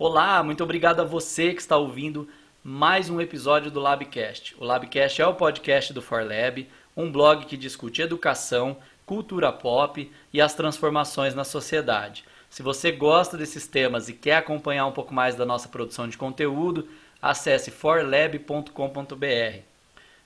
Olá, muito obrigado a você que está ouvindo mais um episódio do Labcast. O Labcast é o podcast do ForLab, um blog que discute educação, cultura pop e as transformações na sociedade. Se você gosta desses temas e quer acompanhar um pouco mais da nossa produção de conteúdo, acesse forlab.com.br.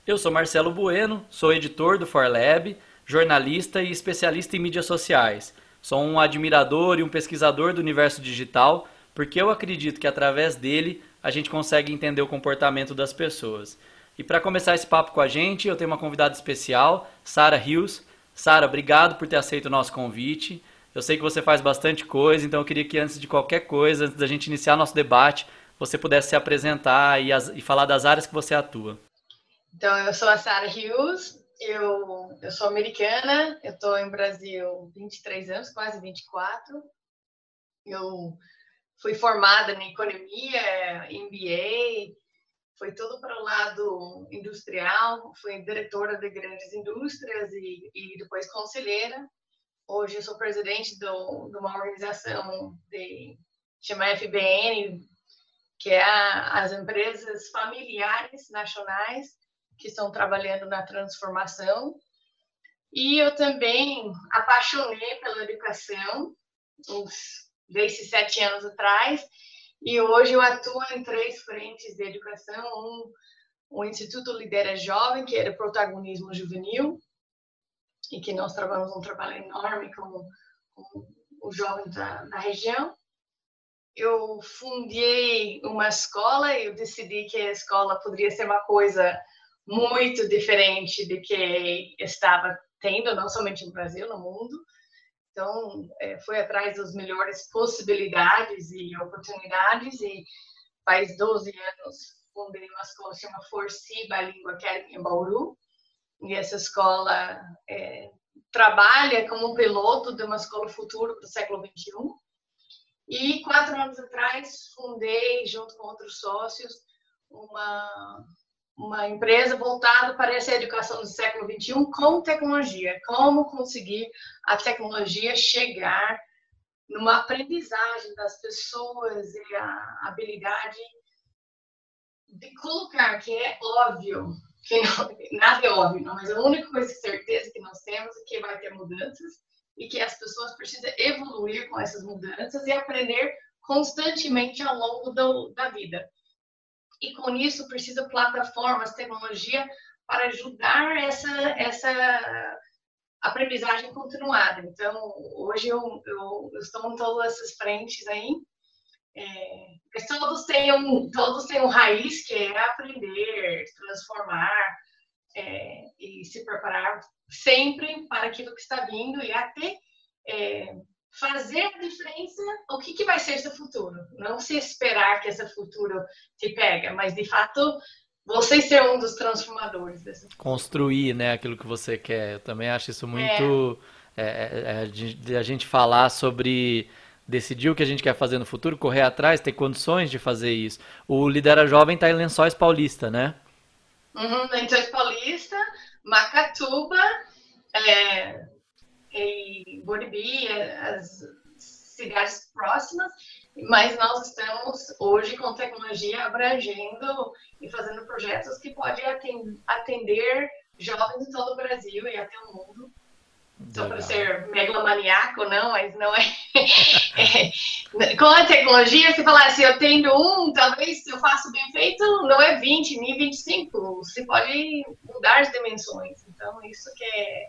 Eu sou Marcelo Bueno, sou editor do ForLab, jornalista e especialista em mídias sociais. Sou um admirador e um pesquisador do universo digital porque eu acredito que através dele a gente consegue entender o comportamento das pessoas. E para começar esse papo com a gente, eu tenho uma convidada especial, Sara Rios. Sara, obrigado por ter aceito o nosso convite. Eu sei que você faz bastante coisa, então eu queria que antes de qualquer coisa, antes da gente iniciar nosso debate, você pudesse se apresentar e, as, e falar das áreas que você atua. Então, eu sou a Sara Rios, eu, eu sou americana, eu estou em Brasil 23 anos, quase 24. Eu fui formada em economia, MBA, foi tudo para o lado industrial, fui diretora de grandes indústrias e, e depois conselheira. Hoje eu sou presidente do, de uma organização de chama FBN, que é a, as empresas familiares nacionais que estão trabalhando na transformação. E eu também apaixonei pela educação, desde sete anos atrás, e hoje eu atuo em três frentes de educação, um, o Instituto Lidera Jovem, que de protagonismo juvenil, e que nós trabalhamos um trabalho enorme com, com os jovens da, da região. Eu fundei uma escola e eu decidi que a escola poderia ser uma coisa muito diferente do que estava tendo, não somente no Brasil, no mundo. Então, é, foi atrás das melhores possibilidades e oportunidades e faz 12 anos fundei uma escola que chama Forci Bilingual Academy em Bauru. E essa escola é, trabalha como piloto de uma escola futuro do século XXI. E quatro anos atrás fundei, junto com outros sócios, uma uma empresa voltada para essa educação do século XXI com tecnologia. Como conseguir a tecnologia chegar numa aprendizagem das pessoas e a habilidade de colocar, que é óbvio, que não, nada é óbvio, não, mas a única coisa de certeza que nós temos é que vai ter mudanças e que as pessoas precisam evoluir com essas mudanças e aprender constantemente ao longo do, da vida e com isso precisa plataformas, tecnologia para ajudar essa essa aprendizagem continuada. Então, hoje eu, eu, eu estou em todas essas frentes aí. É, todos têm um todos têm um raiz que é aprender, transformar é, e se preparar sempre para aquilo que está vindo e até é, fazer a diferença, o que, que vai ser esse futuro. Não se esperar que esse futuro te pega, mas de fato você ser um dos transformadores. Construir, né, aquilo que você quer. Eu também acho isso muito é. É, é, de, de a gente falar sobre decidir o que a gente quer fazer no futuro, correr atrás, ter condições de fazer isso. O Lidera Jovem está em Lençóis Paulista, né? Uhum, Lençóis Paulista, Macatuba, é, em Boribi, as cidades próximas, mas nós estamos hoje com tecnologia abrangendo e fazendo projetos que podem atender jovens de todo o Brasil e até o mundo. Só para ser megalomaniaco, não, mas não é. é. Com a tecnologia, se falar assim, eu tenho um, talvez se eu faço bem feito, não é 20, nem 25. Você pode mudar as dimensões. Então, isso que é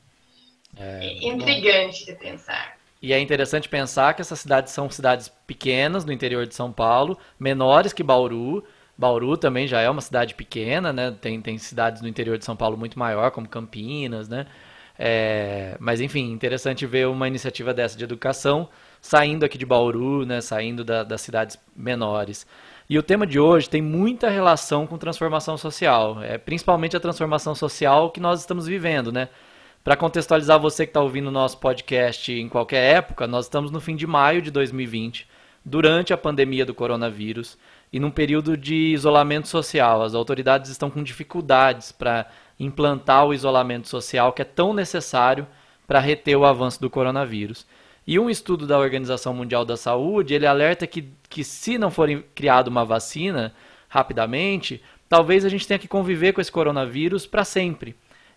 é, intrigante de pensar. E é interessante pensar que essas cidades são cidades pequenas no interior de São Paulo, menores que Bauru. Bauru também já é uma cidade pequena, né? Tem, tem cidades no interior de São Paulo muito maior, como Campinas, né? É, mas enfim, interessante ver uma iniciativa dessa de educação saindo aqui de Bauru, né? Saindo da, das cidades menores. E o tema de hoje tem muita relação com transformação social, é principalmente a transformação social que nós estamos vivendo, né? Para contextualizar você que está ouvindo o nosso podcast em qualquer época, nós estamos no fim de maio de 2020, durante a pandemia do coronavírus e num período de isolamento social. As autoridades estão com dificuldades para implantar o isolamento social que é tão necessário para reter o avanço do coronavírus. E um estudo da Organização Mundial da Saúde, ele alerta que, que se não for criada uma vacina rapidamente, talvez a gente tenha que conviver com esse coronavírus para sempre.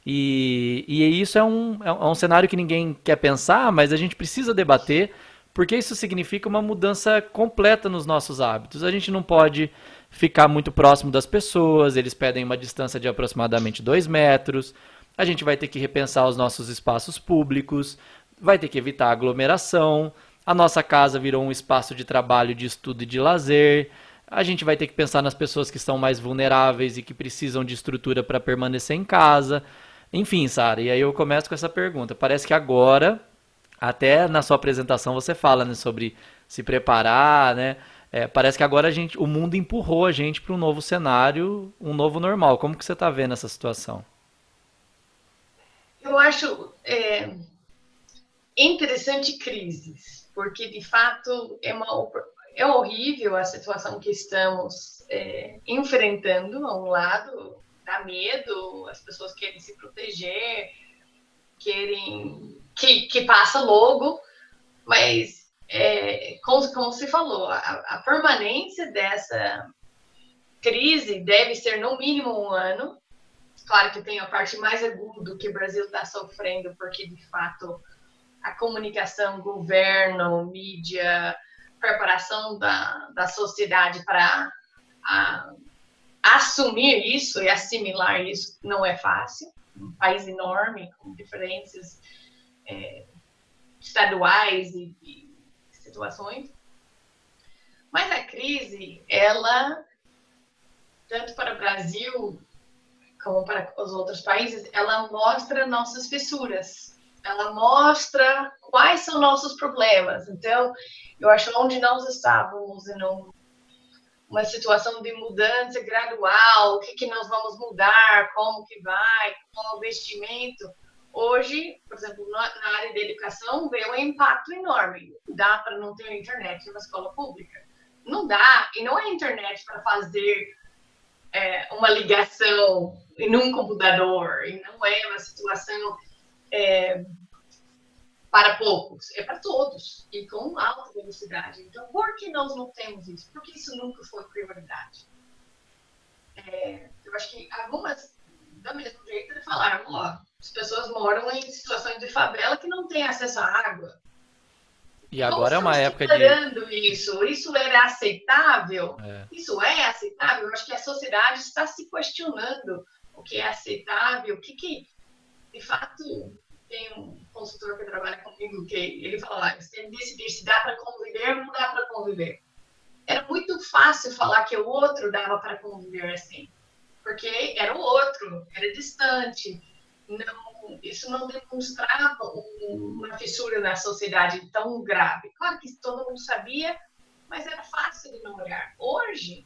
E, e isso é um, é um cenário que ninguém quer pensar, mas a gente precisa debater, porque isso significa uma mudança completa nos nossos hábitos. A gente não pode ficar muito próximo das pessoas, eles pedem uma distância de aproximadamente dois metros. A gente vai ter que repensar os nossos espaços públicos, vai ter que evitar aglomeração. A nossa casa virou um espaço de trabalho, de estudo e de lazer. A gente vai ter que pensar nas pessoas que são mais vulneráveis e que precisam de estrutura para permanecer em casa. Enfim, Sara, e aí eu começo com essa pergunta. Parece que agora, até na sua apresentação você fala né, sobre se preparar, né? É, parece que agora a gente, o mundo empurrou a gente para um novo cenário, um novo normal. Como que você está vendo essa situação? Eu acho é, interessante crises, porque de fato é, uma, é horrível a situação que estamos é, enfrentando. A um lado, dá medo, as pessoas querem se proteger, querem que, que passa logo, mas é, como, como se falou, a, a permanência dessa crise deve ser no mínimo um ano. Claro que tem a parte mais aguda que o Brasil está sofrendo, porque de fato a comunicação, governo, mídia, preparação da, da sociedade para a, assumir isso e assimilar isso não é fácil. Um país enorme, com diferenças é, estaduais e, e situações. Mas a crise, ela, tanto para o Brasil como para os outros países, ela mostra nossas fissuras. Ela mostra quais são nossos problemas. Então, eu acho onde nós estávamos uma situação de mudança gradual, o que, que nós vamos mudar, como que vai, qual o investimento. Hoje, por exemplo, na, na área da educação, vê um impacto enorme. Dá para não ter internet numa escola pública? Não dá, e não é internet para fazer é, uma ligação em um computador, e não é uma situação é, para poucos, é para todos e com alta velocidade. Então, por que nós não temos isso? Porque isso nunca foi prioridade. É, eu acho que algumas, da mesma jeito, falaram: ó, as pessoas moram em situações de favela que não têm acesso à água. E agora é uma época de. isso. Isso era aceitável? É. Isso é aceitável? Eu acho que a sociedade está se questionando o que é aceitável, o que, que de fato tem um consultor que trabalha comigo que ele fala, ah, você decidir se dá para conviver ou não dá para conviver. Era muito fácil falar que o outro dava para conviver assim, porque era o outro, era distante. Não, isso não demonstrava uma fissura na sociedade tão grave. Claro que todo mundo sabia, mas era fácil de não olhar. Hoje,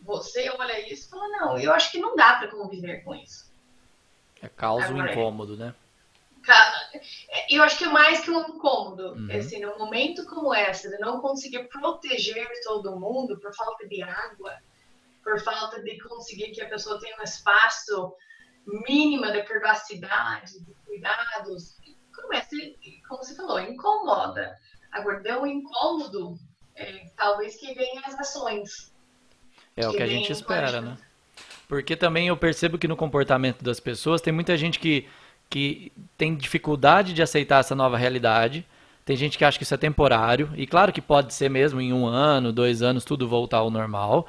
você olha isso e fala, não, eu acho que não dá para conviver com isso. É causa um incômodo, né? Eu acho que é mais que um incômodo. Uhum. Assim, num momento como esse, de não conseguir proteger todo mundo por falta de água, por falta de conseguir que a pessoa tenha um espaço mínimo de privacidade, de cuidados, começa, como você falou, incomoda. Agora, deu um incômodo, é, talvez que venham as ações. É o que a gente espera, né? Porque também eu percebo que no comportamento das pessoas tem muita gente que que tem dificuldade de aceitar essa nova realidade. Tem gente que acha que isso é temporário, e claro que pode ser mesmo em um ano, dois anos, tudo voltar ao normal.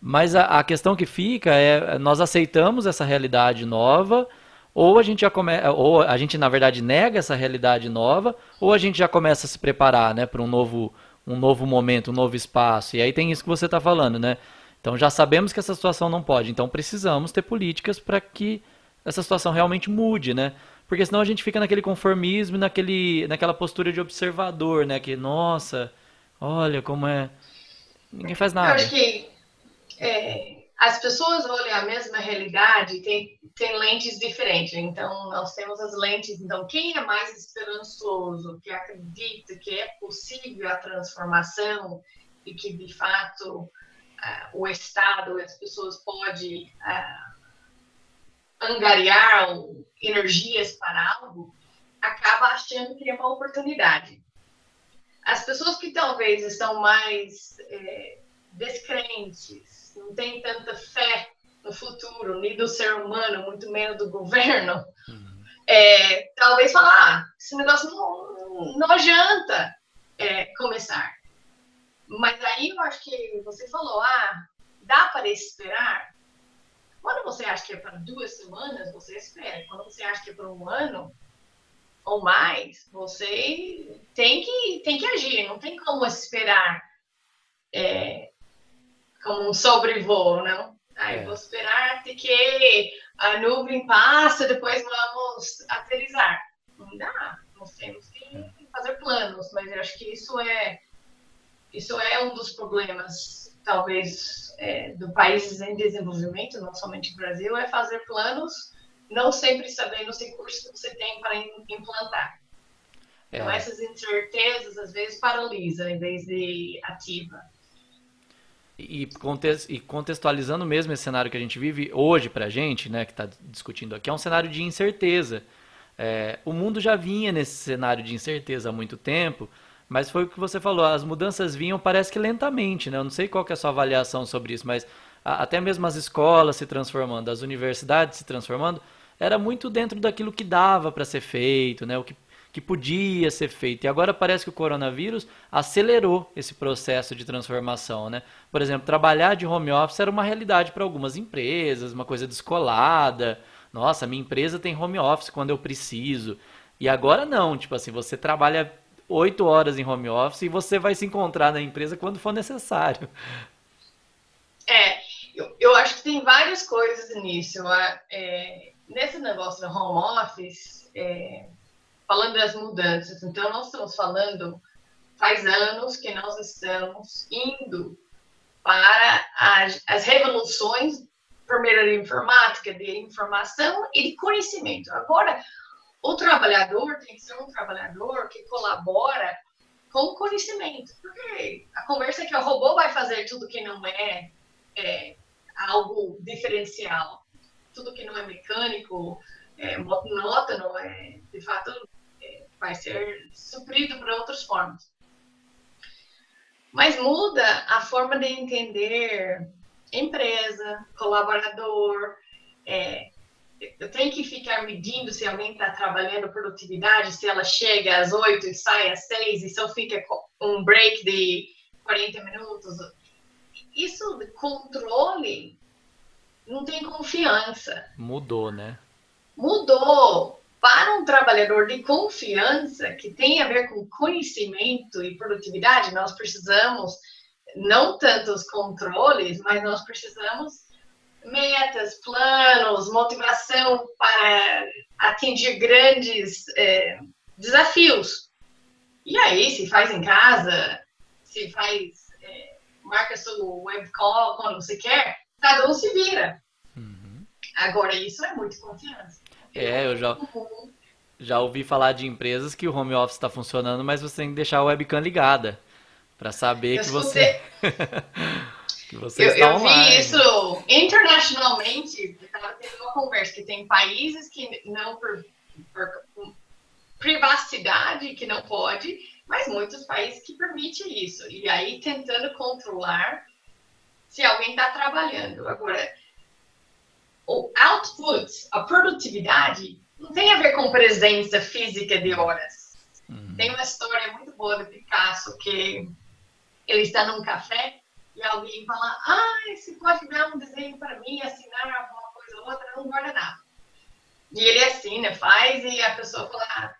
Mas a, a questão que fica é, nós aceitamos essa realidade nova, ou a gente já come, ou a gente na verdade nega essa realidade nova, ou a gente já começa a se preparar, né, para um novo, um novo momento, um novo espaço. E aí tem isso que você está falando, né? Então já sabemos que essa situação não pode, então precisamos ter políticas para que essa situação realmente mude, né? Porque senão a gente fica naquele conformismo, naquele, naquela postura de observador, né? Que, nossa, olha como é. Ninguém faz nada. Eu acho que é, as pessoas olham a mesma realidade, tem, tem lentes diferentes. Então, nós temos as lentes. Então, quem é mais esperançoso, que acredita que é possível a transformação e que, de fato, uh, o Estado, as pessoas podem. Uh, angariar energias para algo, acaba achando que é uma oportunidade. as pessoas que talvez estão mais é, descrentes, não têm tanta fé no futuro, nem do ser humano, muito menos do governo, uhum. é, talvez falar, ah, esse negócio não, não adianta é, começar. Mas aí eu acho que você falou, ah, dá para esperar? Quando você acha que é para duas semanas, você espera. Quando você acha que é para um ano ou mais, você tem que, tem que agir. Não tem como esperar é, como um sobrevoo, não? Aí é. vou esperar até que a nuvem passa, depois vamos aterrizar. Não dá. Nós temos que é. fazer planos, mas eu acho que isso é isso é um dos problemas, talvez, é, do países em desenvolvimento, não somente o Brasil, é fazer planos, não sempre sabendo os recursos que você tem para implantar. É. Então, essas incertezas, às vezes, paralisam em vez de ativa. E, contextualizando mesmo esse cenário que a gente vive hoje para a gente, né, que está discutindo aqui, é um cenário de incerteza. É, o mundo já vinha nesse cenário de incerteza há muito tempo, mas foi o que você falou, as mudanças vinham parece que lentamente, né? Eu não sei qual é a sua avaliação sobre isso, mas a, até mesmo as escolas se transformando, as universidades se transformando, era muito dentro daquilo que dava para ser feito, né? O que, que podia ser feito. E agora parece que o coronavírus acelerou esse processo de transformação, né? Por exemplo, trabalhar de home office era uma realidade para algumas empresas, uma coisa descolada. Nossa, minha empresa tem home office quando eu preciso. E agora não, tipo assim, você trabalha oito horas em home office e você vai se encontrar na empresa quando for necessário. É, eu, eu acho que tem várias coisas nisso. É, nesse negócio do home office, é, falando das mudanças, então nós estamos falando faz anos que nós estamos indo para as, as revoluções, primeiro de informática, de informação e de conhecimento. Agora, o trabalhador tem que ser um trabalhador que colabora com o conhecimento. Porque a conversa é que o robô vai fazer tudo que não é, é algo diferencial, tudo que não é mecânico, é, monótono, é, de fato, é, vai ser suprido por outras formas. Mas muda a forma de entender empresa, colaborador, é, eu tenho que ficar medindo se alguém está trabalhando produtividade, se ela chega às 8 e sai às 6 e só fica um break de 40 minutos. Isso de controle não tem confiança. Mudou, né? Mudou. Para um trabalhador de confiança, que tem a ver com conhecimento e produtividade, nós precisamos não tanto os controles, mas nós precisamos metas, planos, motivação para atingir grandes é, desafios. E aí, se faz em casa, se faz, é, marca seu web call quando você quer, cada um se vira. Uhum. Agora, isso é muito confiança. É, eu já, já ouvi falar de empresas que o home office está funcionando, mas você tem que deixar a webcam ligada para saber eu que você. Você eu, está eu vi isso internacionalmente. Eu estava tendo uma conversa que tem países que não por, por, privacidade que não pode, mas muitos países que permitem isso. E aí tentando controlar se alguém está trabalhando. Agora, o output, a produtividade, não tem a ver com presença física de horas. Uhum. Tem uma história muito boa do Picasso que ele está num café e alguém fala, ah, você pode dar um desenho para mim, assinar alguma coisa ou outra, não guarda nada. E ele assina, faz, e a pessoa fala, ah,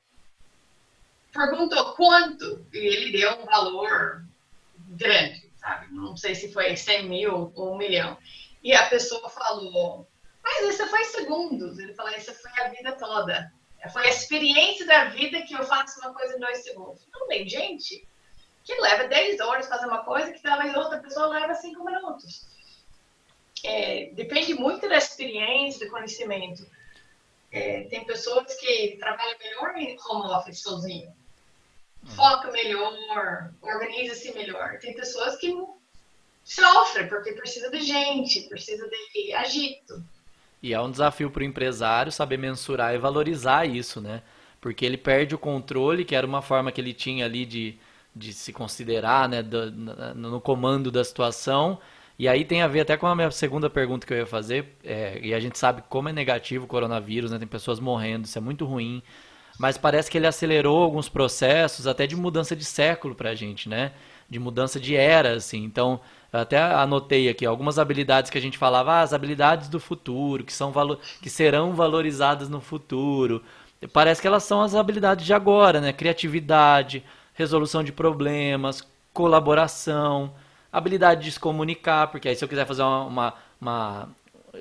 perguntou quanto, e ele deu um valor grande, sabe? Não sei se foi 100 mil ou um milhão. E a pessoa falou, mas isso foi segundos. Ele falou, isso foi a vida toda. Foi a experiência da vida que eu faço uma coisa em dois segundos. Não tem gente que leva 10 horas fazer uma coisa que talvez outra pessoa leva 5 minutos. É, depende muito da experiência, do conhecimento. É, tem pessoas que trabalham melhor em home office sozinho, hum. foca melhor, organiza-se melhor. Tem pessoas que sofrem porque precisa de gente, precisa de agito. E é um desafio para o empresário saber mensurar e valorizar isso, né? Porque ele perde o controle, que era uma forma que ele tinha ali de de se considerar né, do, no comando da situação. E aí tem a ver até com a minha segunda pergunta que eu ia fazer. É, e a gente sabe como é negativo o coronavírus, né? Tem pessoas morrendo, isso é muito ruim. Mas parece que ele acelerou alguns processos até de mudança de século para a gente, né? De mudança de era, assim. Então, eu até anotei aqui algumas habilidades que a gente falava, ah, as habilidades do futuro, que, são valo que serão valorizadas no futuro. Parece que elas são as habilidades de agora, né? Criatividade, resolução de problemas, colaboração, habilidade de se comunicar, porque aí se eu quiser fazer uma, uma, uma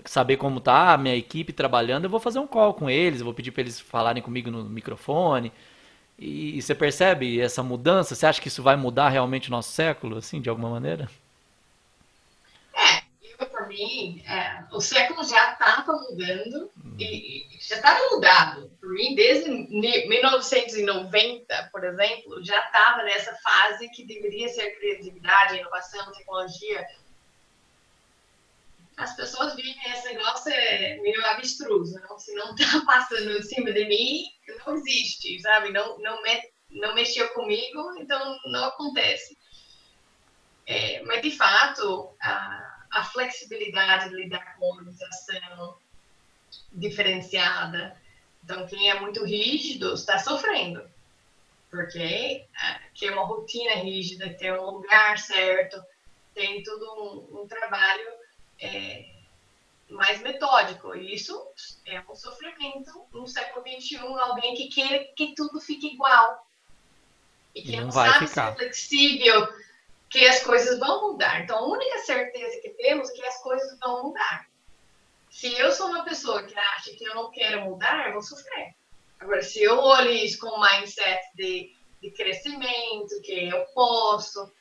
saber como tá a minha equipe trabalhando, eu vou fazer um call com eles, vou pedir para eles falarem comigo no microfone. E, e, você percebe essa mudança? Você acha que isso vai mudar realmente o nosso século, assim, de alguma maneira? para mim, é, o século já estava mudando e, e já estava mudado. Para mim, desde 1990, por exemplo, já estava nessa fase que deveria ser criatividade, inovação, tecnologia. As pessoas veem esse negócio é meio abstruso, não? se não está passando em cima de mim, não existe, sabe? Não, não, me, não mexeu comigo, então não acontece. É, mas, de fato, a, a flexibilidade de lidar com organização diferenciada. Então, quem é muito rígido está sofrendo, porque é, uma rotina rígida, ter um lugar certo, tem tudo um, um trabalho é, mais metódico. E isso é um sofrimento no século XXI, alguém que quer que tudo fique igual. E que não, não sabe ficar. ser flexível que as coisas vão mudar. Então, a única certeza que temos é que as coisas vão mudar. Se eu sou uma pessoa que acha que eu não quero mudar, eu vou sofrer. Agora, se eu olho isso com um mindset de, de crescimento, que eu posso,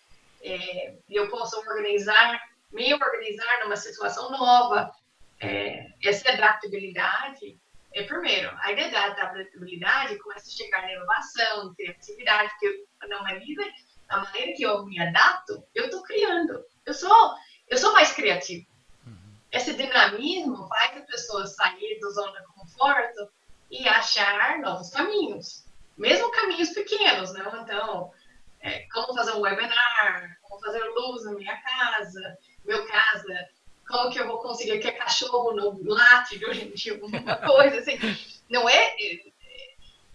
é, eu posso organizar, me organizar numa situação nova, é, essa adaptabilidade é primeiro. A ideia da adaptabilidade começa a chegar na inovação, criatividade, porque não é livre a maneira que eu me adapto, eu estou criando. Eu sou, eu sou mais criativo. Uhum. Esse dinamismo faz a pessoa sair da zona de conforto e achar novos caminhos, mesmo caminhos pequenos, né? Então, é, como fazer um webinar, como fazer luz na minha casa, meu casa, como que eu vou conseguir que cachorro no late durante uma coisa assim. Não é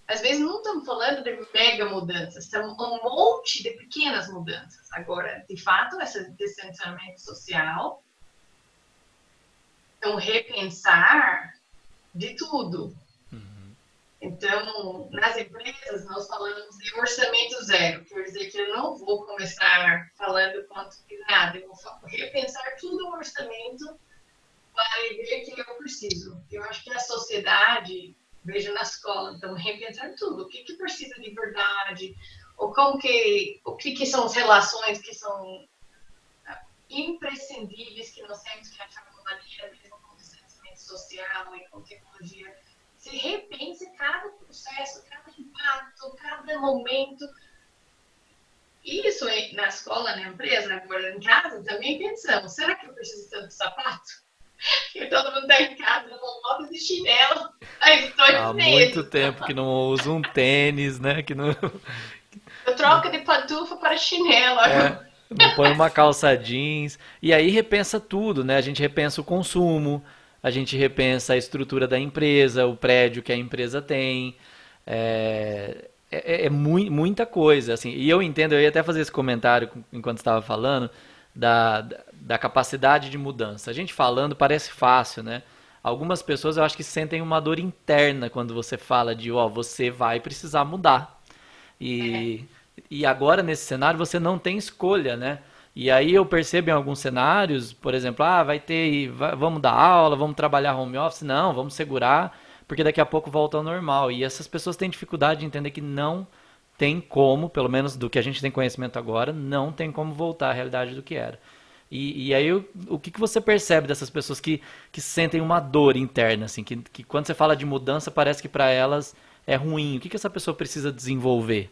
às vezes não estamos falando de mega mudanças, são um monte de pequenas mudanças. Agora, de fato, esse distanciamento social é um repensar de tudo. Uhum. Então, nas empresas, nós falamos de orçamento zero, quer dizer que eu não vou começar falando quanto que nada, eu vou repensar tudo o orçamento para ver que eu preciso. Eu acho que a sociedade vejo na escola. Então, repensar tudo. O que, que precisa de verdade? Ou como que, o que, que são as relações que são ah, imprescindíveis, que nós temos que uma maneira, mesmo com distanciamento social e com tecnologia. Se repense cada processo, cada impacto, cada momento. Isso na escola, na empresa, agora em casa, também pensamos: será que eu preciso tanto sapato? Que todo mundo tá em casa com moto de chinelo. Aí, Há muito tempo que não uso um tênis, né? Que não... Eu troco de pantufa para chinelo. É, não põe uma calça jeans. E aí repensa tudo, né? A gente repensa o consumo, a gente repensa a estrutura da empresa, o prédio que a empresa tem. É, é, é muita coisa, assim. E eu entendo, eu ia até fazer esse comentário enquanto estava falando, da, da capacidade de mudança. A gente falando parece fácil, né? Algumas pessoas eu acho que sentem uma dor interna quando você fala de, ó, oh, você vai precisar mudar. E, é. e agora nesse cenário você não tem escolha, né? E aí eu percebo em alguns cenários, por exemplo, ah, vai ter, vamos dar aula, vamos trabalhar home office, não, vamos segurar, porque daqui a pouco volta ao normal. E essas pessoas têm dificuldade de entender que não tem como, pelo menos do que a gente tem conhecimento agora, não tem como voltar à realidade do que era. E, e aí, o, o que, que você percebe dessas pessoas que, que sentem uma dor interna, assim, que, que quando você fala de mudança, parece que para elas é ruim. O que, que essa pessoa precisa desenvolver?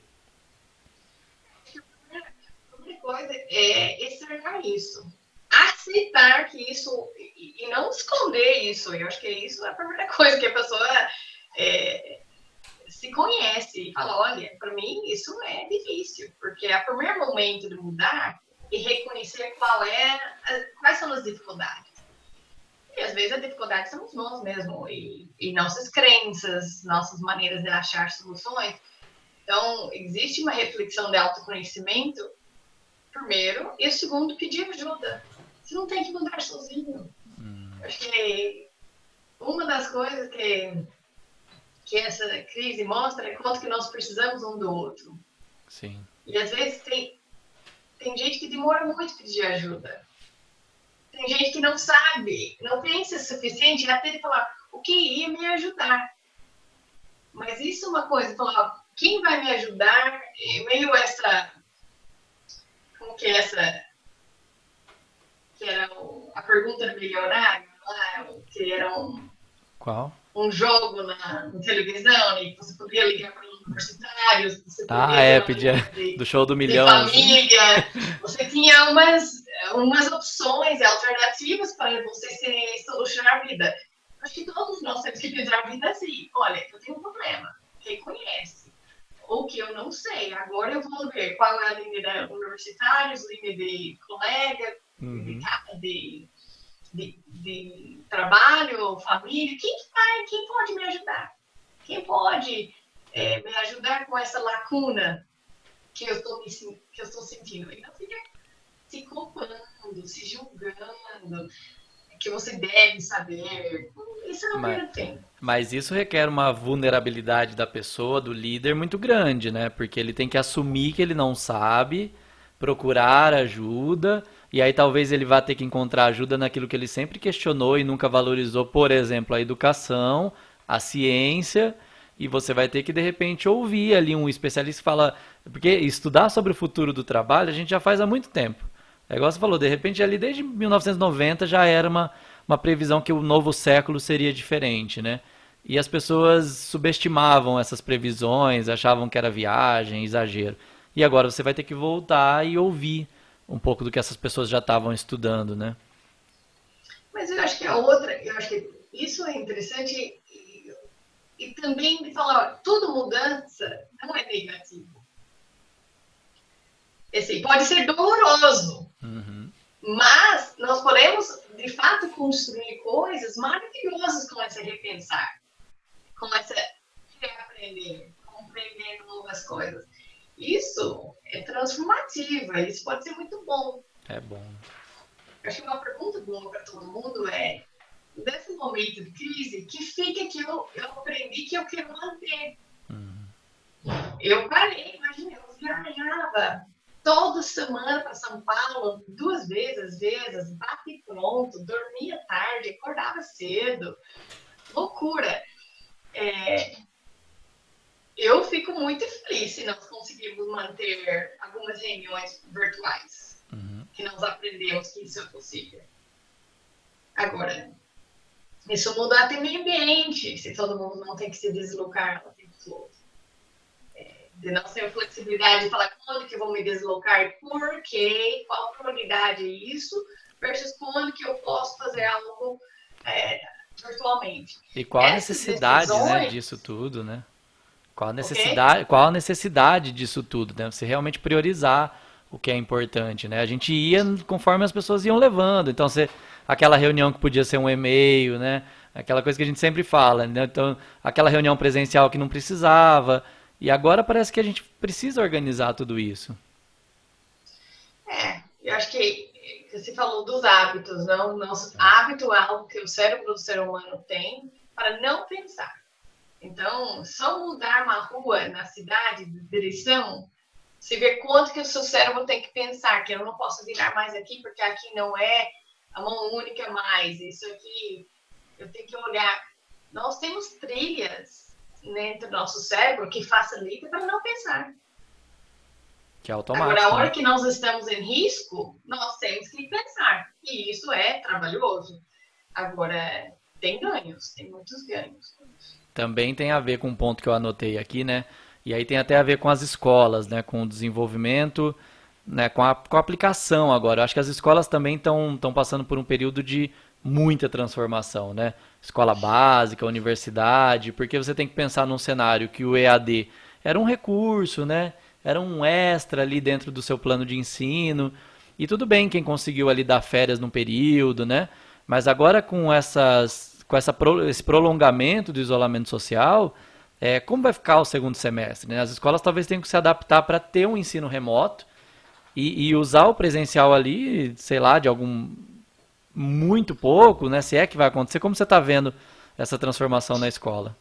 A primeira coisa é externar isso. Aceitar que isso, e, não esconder isso. Eu acho que isso é a primeira coisa que a pessoa é, se conhece e fala, olha, para mim isso é difícil, porque é o primeiro momento de mudar e reconhecer qual é, quais são as dificuldades. E às vezes a dificuldade somos nós mesmos, e, e nossas crenças, nossas maneiras de achar soluções. Então, existe uma reflexão de autoconhecimento, primeiro, e segundo, pedir ajuda. Você não tem que mudar sozinho. Hum. Acho que uma das coisas que, que essa crise mostra é quanto que nós precisamos um do outro. Sim. E às vezes tem, tem gente que demora muito pedir ajuda. Tem gente que não sabe, não pensa o suficiente até de falar o que ia me ajudar. Mas isso é uma coisa, falar quem vai me ajudar, meio essa. Como que é essa. Que era o, a pergunta do milionário, lá, que era um. Qual? Um jogo na, na televisão, e você podia ligar para universitários. Você ah, é, pedia do show do milhão. família. Você tinha umas, umas opções alternativas para você se solucionar a vida. Acho que todos nós temos que pedir a vida assim. Olha, eu tenho um problema. Reconhece. Ou que eu não sei. Agora eu vou ver qual é a linha de universitários, linha de colega, uhum. de, de, de, trabalho, família. Quem vai? Quem pode me ajudar? Quem pode é, me ajudar com essa lacuna que eu estou que eu estou sentindo. E não fica se culpando, se julgando, que você deve saber. Isso não mas, tempo. Mas isso requer uma vulnerabilidade da pessoa, do líder, muito grande, né? Porque ele tem que assumir que ele não sabe, procurar ajuda, e aí talvez ele vá ter que encontrar ajuda naquilo que ele sempre questionou e nunca valorizou, por exemplo, a educação, a ciência e você vai ter que de repente ouvir ali um especialista que fala, porque estudar sobre o futuro do trabalho a gente já faz há muito tempo. É igual você falou, de repente ali desde 1990 já era uma, uma previsão que o novo século seria diferente, né? E as pessoas subestimavam essas previsões, achavam que era viagem, exagero. E agora você vai ter que voltar e ouvir um pouco do que essas pessoas já estavam estudando, né? Mas eu acho que a outra, eu acho que isso é interessante e também de falar, ó, tudo mudança não é negativo. Assim, pode ser doloroso, uhum. mas nós podemos, de fato, construir coisas maravilhosas com esse repensar, com essa reaprender, compreender novas coisas. Isso é transformativo, isso pode ser muito bom. É bom. Acho que uma pergunta boa para todo mundo é nesse momento de crise, que fica que eu, eu aprendi que eu quero manter. Uhum. Eu parei, imagina, eu viajava toda semana para São Paulo, duas vezes, às vezes, bate pronto, dormia tarde, acordava cedo. Loucura. É, eu fico muito feliz se nós conseguimos manter algumas reuniões virtuais, uhum. que nós aprendemos que isso é possível. Agora, isso muda até meio ambiente, se todo mundo não tem que se deslocar o tempo todo. É, de não ter flexibilidade de falar quando que eu vou me deslocar, por quê, qual prioridade é isso, versus quando que eu posso fazer algo é, virtualmente. E qual a necessidade né, decisões... né, disso tudo, né? Qual a necessidade, okay. qual a necessidade disso tudo, né? Você realmente priorizar o que é importante, né? A gente ia conforme as pessoas iam levando. Então, você aquela reunião que podia ser um e-mail, né? Aquela coisa que a gente sempre fala, né? Então, aquela reunião presencial que não precisava. E agora parece que a gente precisa organizar tudo isso. É, eu acho que você falou dos hábitos, não? Nosso hábito é algo que o cérebro do ser humano tem para não pensar. Então, só mudar uma rua na cidade de direção, você vê quanto que o seu cérebro tem que pensar, que eu não posso virar mais aqui porque aqui não é a mão única mais, isso aqui, eu tenho que olhar. Nós temos trilhas dentro do nosso cérebro que facilitam para não pensar. Que é automático. Agora, a hora né? que nós estamos em risco, nós temos que pensar. E isso é trabalhoso. Agora, tem ganhos, tem muitos ganhos. Também tem a ver com um ponto que eu anotei aqui, né? E aí tem até a ver com as escolas, né? Com o desenvolvimento né, com, a, com a aplicação agora. Eu acho que as escolas também estão passando por um período de muita transformação, né? Escola básica, universidade, porque você tem que pensar num cenário que o EAD era um recurso, né? Era um extra ali dentro do seu plano de ensino. E tudo bem quem conseguiu ali dar férias num período, né? Mas agora com essas com essa, esse prolongamento do isolamento social, é, como vai ficar o segundo semestre? Né? As escolas talvez tenham que se adaptar para ter um ensino remoto e, e, usar o presencial ali, sei lá, de algum muito pouco, né? Se é que vai acontecer, como você está vendo essa transformação na escola?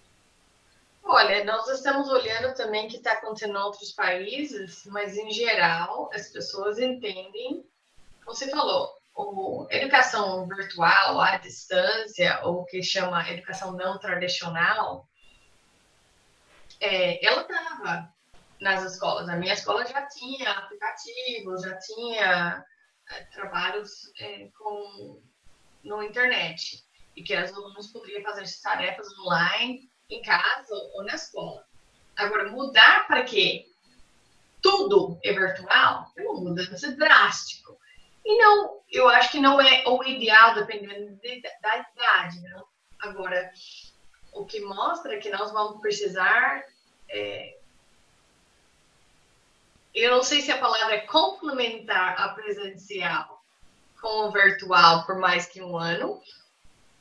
Olha, nós estamos olhando também o que está acontecendo em outros países, mas em geral as pessoas entendem, você falou, o, educação virtual, à distância, ou o que chama educação não tradicional, é, ela estava nas escolas. A minha escola já tinha aplicativos, já tinha é, trabalhos é, com, no internet, e que os alunos poderiam fazer tarefas online em casa ou na escola. Agora, mudar para quê? Tudo é virtual é uma mudança drástica. E não, eu acho que não é o ideal, dependendo de, da idade. Né? Agora, o que mostra que nós vamos precisar. É, eu não sei se a palavra é complementar a presencial com o virtual por mais que um ano.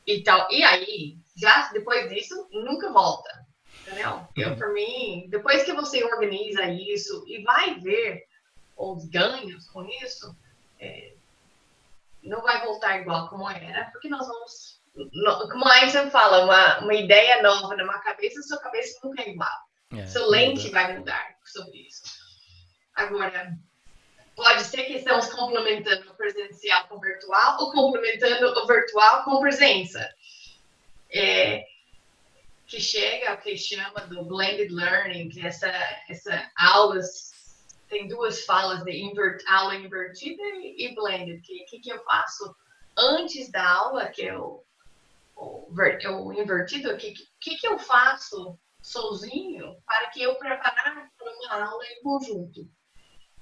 E, tal. e aí, já depois disso, nunca volta. Entendeu? Eu, uhum. por mim, depois que você organiza isso e vai ver os ganhos com isso, é, não vai voltar igual como era, porque nós vamos. Como a Einstein fala, uma, uma ideia nova numa cabeça, sua cabeça nunca é igual. É, Seu lente vai mudar sobre isso. Agora, pode ser que estamos complementando o presencial com o virtual ou complementando o virtual com presença. É, que chega o que chama do blended learning, que é essa, essa aulas tem duas falas de invert, aula invertida e blended. Que, que, que, eu faço antes da aula, que é o, o, o invertido? O que, que, que eu faço sozinho para que eu preparar para uma aula em conjunto?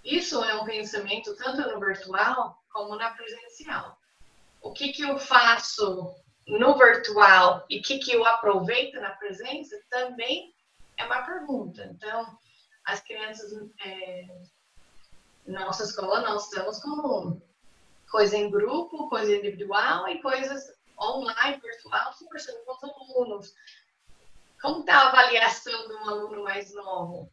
Isso é um pensamento tanto no virtual como na presencial. O que, que eu faço no virtual e o que, que eu aproveito na presença também é uma pergunta. Então, as crianças, é, nossa escola, nós estamos com coisa em grupo, coisa individual e coisas online, virtual, conversando com os alunos. Como está a avaliação de um aluno mais novo?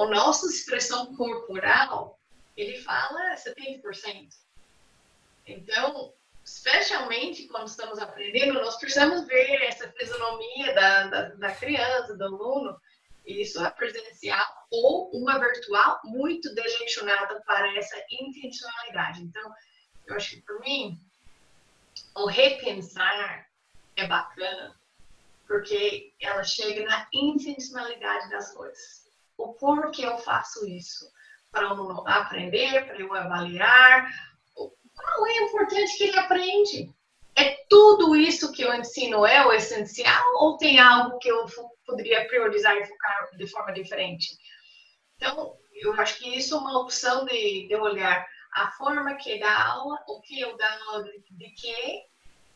A nossa expressão corporal, ele fala 70%. Então, especialmente quando estamos aprendendo, nós precisamos ver essa fisionomia da, da, da criança, do aluno, isso é presencial ou uma virtual muito direcionada para essa intencionalidade. Então, eu acho que para mim, o repensar é bacana, porque ela chega na intencionalidade das coisas. O porquê eu faço isso? Para eu aprender, para eu avaliar. Qual é o importante que ele aprende? É tudo isso que eu ensino é o essencial ou tem algo que eu poderia priorizar e focar de forma diferente? Então, eu acho que isso é uma opção de, de olhar a forma que dá aula, o que eu dou aula de, de quê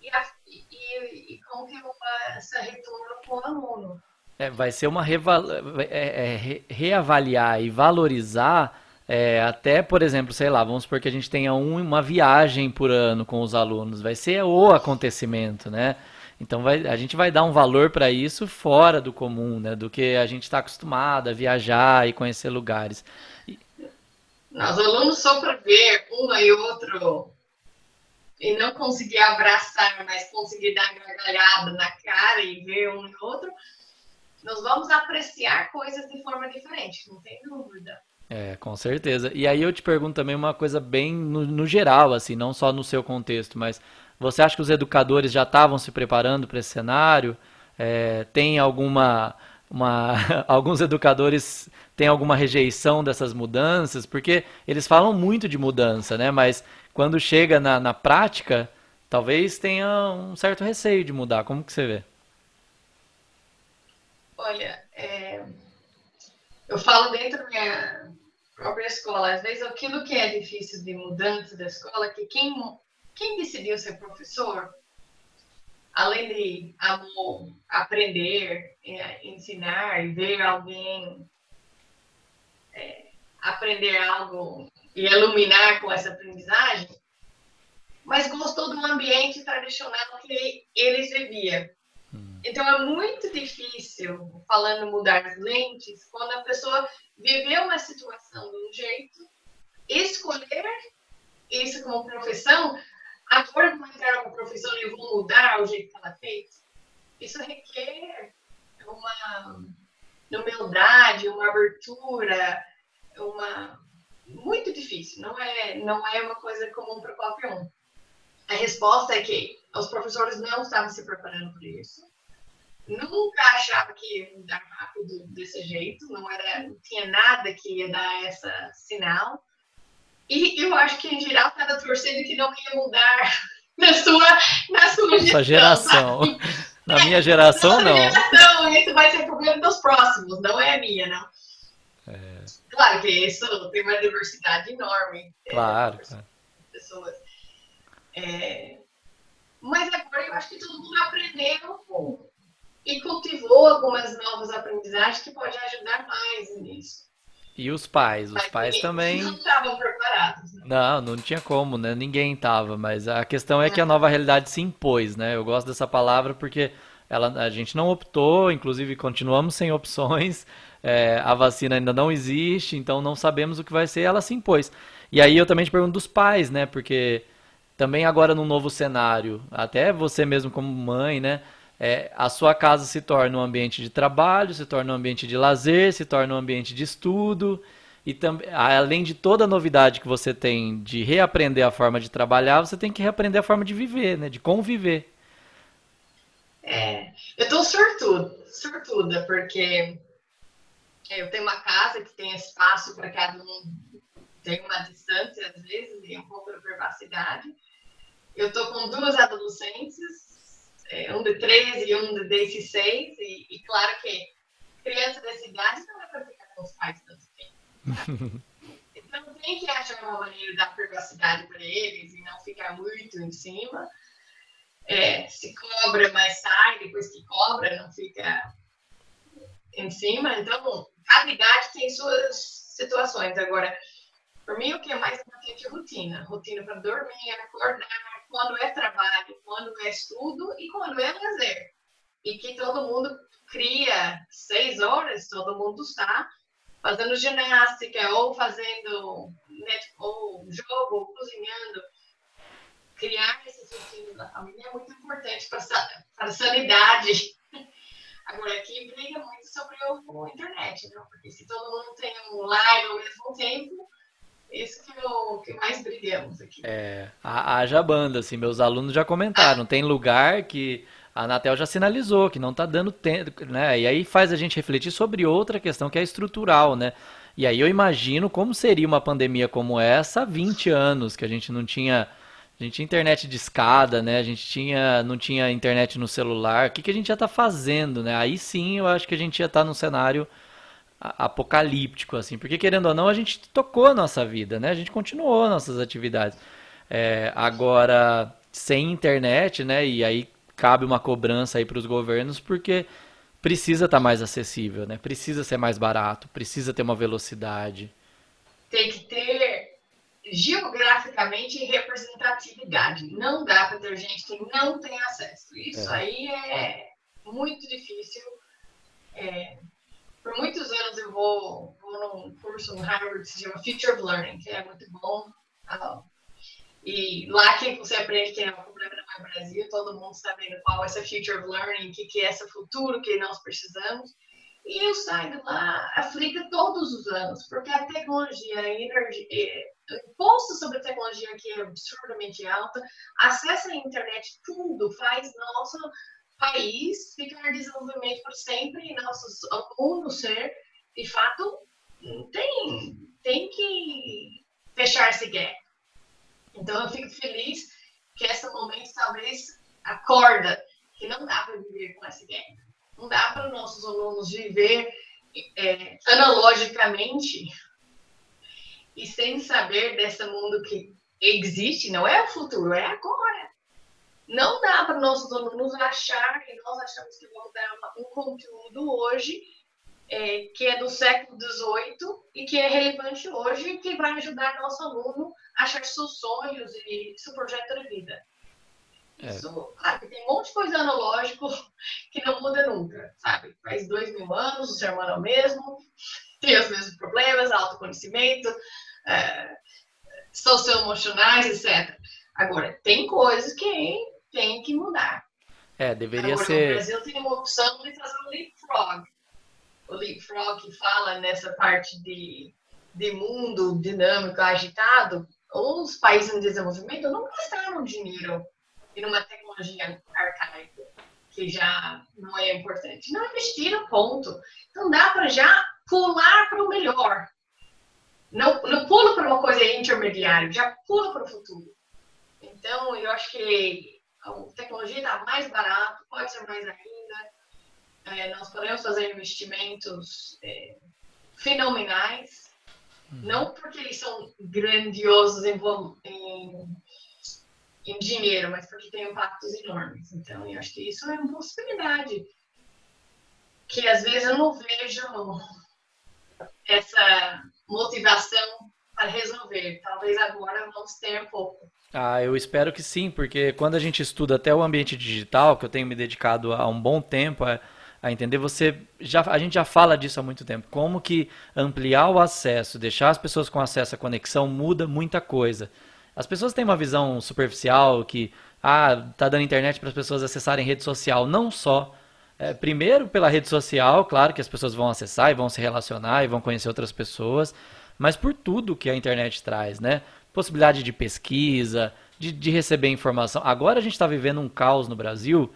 e, a, e, e, como que eu faço retorno com o aluno. É, vai ser uma é, é, reavaliar e valorizar é, até, por exemplo, sei lá, vamos supor que a gente tenha um, uma viagem por ano com os alunos, vai ser o acontecimento, né? Então vai, a gente vai dar um valor para isso fora do comum, né? Do que a gente está acostumado a viajar e conhecer lugares. E... Os alunos só para ver um e outro e não conseguir abraçar, mas conseguir dar gargalhada na cara e ver um e outro, nós vamos apreciar coisas de forma diferente, não tem dúvida. É, com certeza. E aí eu te pergunto também uma coisa bem no, no geral, assim, não só no seu contexto, mas você acha que os educadores já estavam se preparando para esse cenário? É, tem alguma. Uma, alguns educadores têm alguma rejeição dessas mudanças, porque eles falam muito de mudança, né? Mas quando chega na, na prática, talvez tenha um certo receio de mudar. Como que você vê? Olha, é, eu falo dentro da minha própria escola, às vezes aquilo que é difícil de mudança da escola, é que quem quem decidiu ser professor, além de amor, aprender, é, ensinar, ver alguém é, aprender algo e iluminar com essa aprendizagem, mas gostou do ambiente tradicional que eles viviam. Então é muito difícil, falando mudar as lentes, quando a pessoa viveu uma situação de um jeito, escolher isso como profissão, agora vou entrar como profissão e vou mudar o jeito que ela fez. Isso requer uma humildade, uma abertura, uma muito difícil. Não é, não é uma coisa comum para qualquer um. A resposta é que os professores não estavam se preparando para isso. Nunca achava que ia mudar rápido desse jeito. Não era, não tinha nada que ia dar essa sinal. E eu acho que em geral estava torcendo que não ia mudar na sua na sua gestão, geração. Na minha geração, não. Geração, isso vai ser problema dos próximos, não é a minha, não. É... Claro que isso tem uma diversidade enorme. É, claro. É, pessoas. É, mas agora eu acho que todo mundo aprendeu e cultivou algumas novas aprendizagens que pode ajudar mais nisso. E os pais, os mas pais também. Não estavam preparados. Né? Não, não tinha como, né? Ninguém estava. Mas a questão é que a nova realidade se impôs, né? Eu gosto dessa palavra porque ela, a gente não optou, inclusive continuamos sem opções. É, a vacina ainda não existe, então não sabemos o que vai ser. Ela se impôs. E aí eu também te pergunto dos pais, né? Porque também agora num novo cenário, até você mesmo como mãe, né? É, a sua casa se torna um ambiente de trabalho, se torna um ambiente de lazer, se torna um ambiente de estudo. E além de toda a novidade que você tem de reaprender a forma de trabalhar, você tem que reaprender a forma de viver, né? De conviver. É, eu tô sortuda, sortuda, porque eu tenho uma casa que tem espaço para cada um, tem uma distância às vezes e um pouco de privacidade. Eu tô com duas adolescentes, é, um de 13 e um de 16, e, e claro que criança dessa idade não é para ficar com os pais tanto tempo. então tem que achar uma maneira de dar privacidade para eles e não ficar muito em cima é, se cobra, mas sai, depois que cobra, não fica em cima. Então, cada idade tem suas situações. Agora, para mim, o que é mais importante é rotina. Rotina para dormir, acordar, quando é trabalho, quando é estudo e quando é lazer. E que todo mundo cria seis horas, todo mundo está fazendo ginástica ou fazendo ou jogo, ou cozinhando criar esse sentido da família é muito importante para a sanidade. Agora, aqui briga muito sobre o internet, né? porque se todo mundo tem um live ao mesmo tempo, isso que, eu, que mais brigamos aqui. É, haja banda, assim, meus alunos já comentaram, tem lugar que a Anatel já sinalizou que não está dando tempo, né? E aí faz a gente refletir sobre outra questão que é estrutural, né? E aí eu imagino como seria uma pandemia como essa há 20 anos, que a gente não tinha a gente tinha internet de escada, né? A gente tinha, não tinha internet no celular. O que, que a gente já está fazendo, né? Aí sim eu acho que a gente já está num cenário apocalíptico, assim. Porque, querendo ou não, a gente tocou a nossa vida, né? A gente continuou nossas atividades. É, agora, sem internet, né? E aí cabe uma cobrança aí para os governos, porque precisa estar tá mais acessível, né? Precisa ser mais barato, precisa ter uma velocidade. Tem que ter geograficamente representatividade. Não dá para ter gente que não tem acesso. Isso é. aí é muito difícil. É, por muitos anos eu vou, vou num curso no Harvard que se chama Future of Learning, que é muito bom. E lá que você aprende que é o problema não é Brasil, todo mundo está vendo qual é essa Future of Learning, o que, que é esse futuro que nós precisamos. E eu saio lá aflita todos os anos, porque a tecnologia, a energia, o imposto sobre a tecnologia aqui é absurdamente alta, acesso à internet, tudo faz nosso país ficar em desenvolvimento por sempre e nossos alunos ser, de fato, tem, tem que fechar esse gap. Então, eu fico feliz que esse momento talvez acorda que não dá para viver com esse gap. Não dá para nossos alunos viver é, analogicamente e sem saber desse mundo que existe, não é o futuro, é agora. Não dá para nossos alunos achar que nós achamos que vamos dar um conteúdo hoje é, que é do século XVIII e que é relevante hoje e que vai ajudar nosso aluno a achar seus sonhos e seu projeto de vida. É. Isso, ah, tem um monte de coisa analógico que não muda nunca, sabe? Faz dois mil anos, o ser humano é o mesmo, tem os mesmos problemas, autoconhecimento, é, socioemocionais, etc. Agora, tem coisas que tem que mudar. É, deveria Agora, ser. No Brasil tem uma opção de fazer um leapfrog. O leapfrog que fala nessa parte de, de mundo dinâmico, agitado. Os países em desenvolvimento não gastaram dinheiro em uma tecnologia arcaica, que já não é importante. Não investiram, ponto. Então dá para já pular para o melhor. Não, não pula para uma coisa intermediária, já pula para o futuro. Então, eu acho que a tecnologia está mais barata, pode ser mais ainda. É, nós podemos fazer investimentos é, fenomenais, uhum. não porque eles são grandiosos em, em, em, dinheiro, mas porque têm impactos enormes. Então, eu acho que isso é uma possibilidade que às vezes eu não vejo essa motivação para resolver. Talvez agora vamos ter um pouco. Ah, eu espero que sim, porque quando a gente estuda até o ambiente digital, que eu tenho me dedicado há um bom tempo a, a entender, você já, a gente já fala disso há muito tempo. Como que ampliar o acesso, deixar as pessoas com acesso à conexão muda muita coisa. As pessoas têm uma visão superficial que ah, tá dando internet para as pessoas acessarem rede social, não só é, primeiro pela rede social, claro que as pessoas vão acessar e vão se relacionar e vão conhecer outras pessoas, mas por tudo que a internet traz, né? Possibilidade de pesquisa, de, de receber informação. Agora a gente está vivendo um caos no Brasil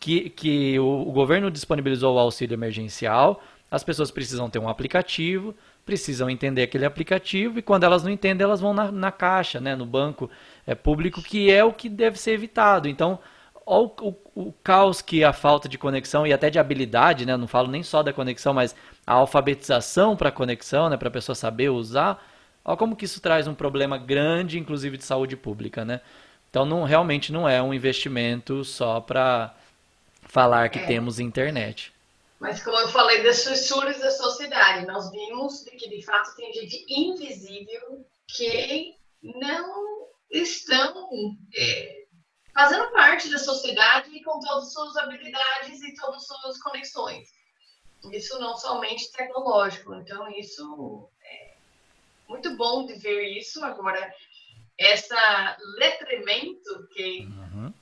que, que o, o governo disponibilizou o auxílio emergencial, as pessoas precisam ter um aplicativo, precisam entender aquele aplicativo e quando elas não entendem, elas vão na, na caixa, né, no banco é, público, que é o que deve ser evitado. Então, o, o, o, caos que a falta de conexão e até de habilidade, né? Não falo nem só da conexão, mas a alfabetização para a conexão, né? Para a pessoa saber usar. Olha como que isso traz um problema grande, inclusive de saúde pública, né? Então, não, realmente não é um investimento só para falar que é. temos internet. Mas como eu falei das fissuras da sociedade, nós vimos que de fato tem gente invisível que não estão é, fazendo parte da sociedade e com todas as suas habilidades e todas as suas conexões. Isso não somente tecnológico. Então, isso muito bom de ver isso. Agora, essa letramento que uhum.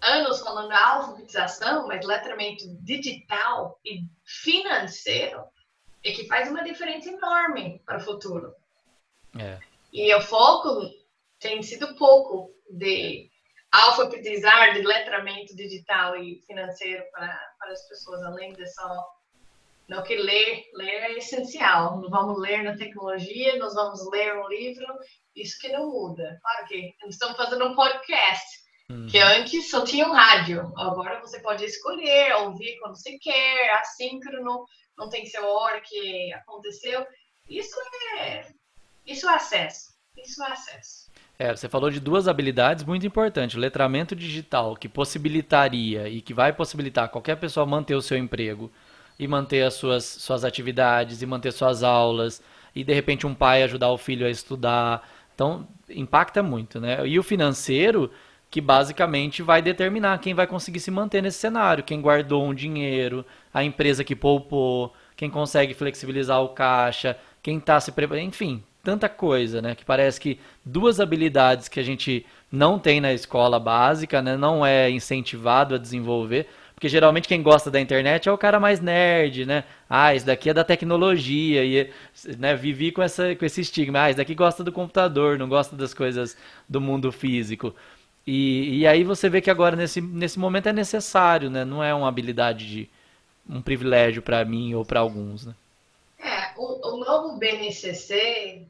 anos falando alfabetização, mas letramento digital e financeiro é que faz uma diferença enorme para o futuro. É. E o foco tem sido pouco de alfabetizar de letramento digital e financeiro para, para as pessoas, além de só não que ler, ler é essencial. Nós vamos ler na tecnologia, nós vamos ler um livro, isso que não muda. Claro que estamos fazendo um podcast, uhum. que antes só tinha um rádio. Agora você pode escolher, ouvir quando você quer, assíncrono, não tem que ser a hora que aconteceu. Isso é, isso é acesso. Isso é acesso. É, você falou de duas habilidades muito importantes. O letramento digital, que possibilitaria e que vai possibilitar qualquer pessoa manter o seu emprego e manter as suas, suas atividades e manter suas aulas e de repente um pai ajudar o filho a estudar. Então, impacta muito, né? E o financeiro, que basicamente vai determinar quem vai conseguir se manter nesse cenário, quem guardou um dinheiro, a empresa que poupou, quem consegue flexibilizar o caixa, quem está se preparando, enfim, tanta coisa, né? Que parece que duas habilidades que a gente não tem na escola básica, né? Não é incentivado a desenvolver. Porque geralmente quem gosta da internet é o cara mais nerd, né? Ah, isso daqui é da tecnologia. E né, vivi com, essa, com esse estigma. Ah, isso daqui gosta do computador, não gosta das coisas do mundo físico. E, e aí você vê que agora, nesse, nesse momento, é necessário, né? Não é uma habilidade de um privilégio para mim ou para alguns, né? É, o, o novo BNCC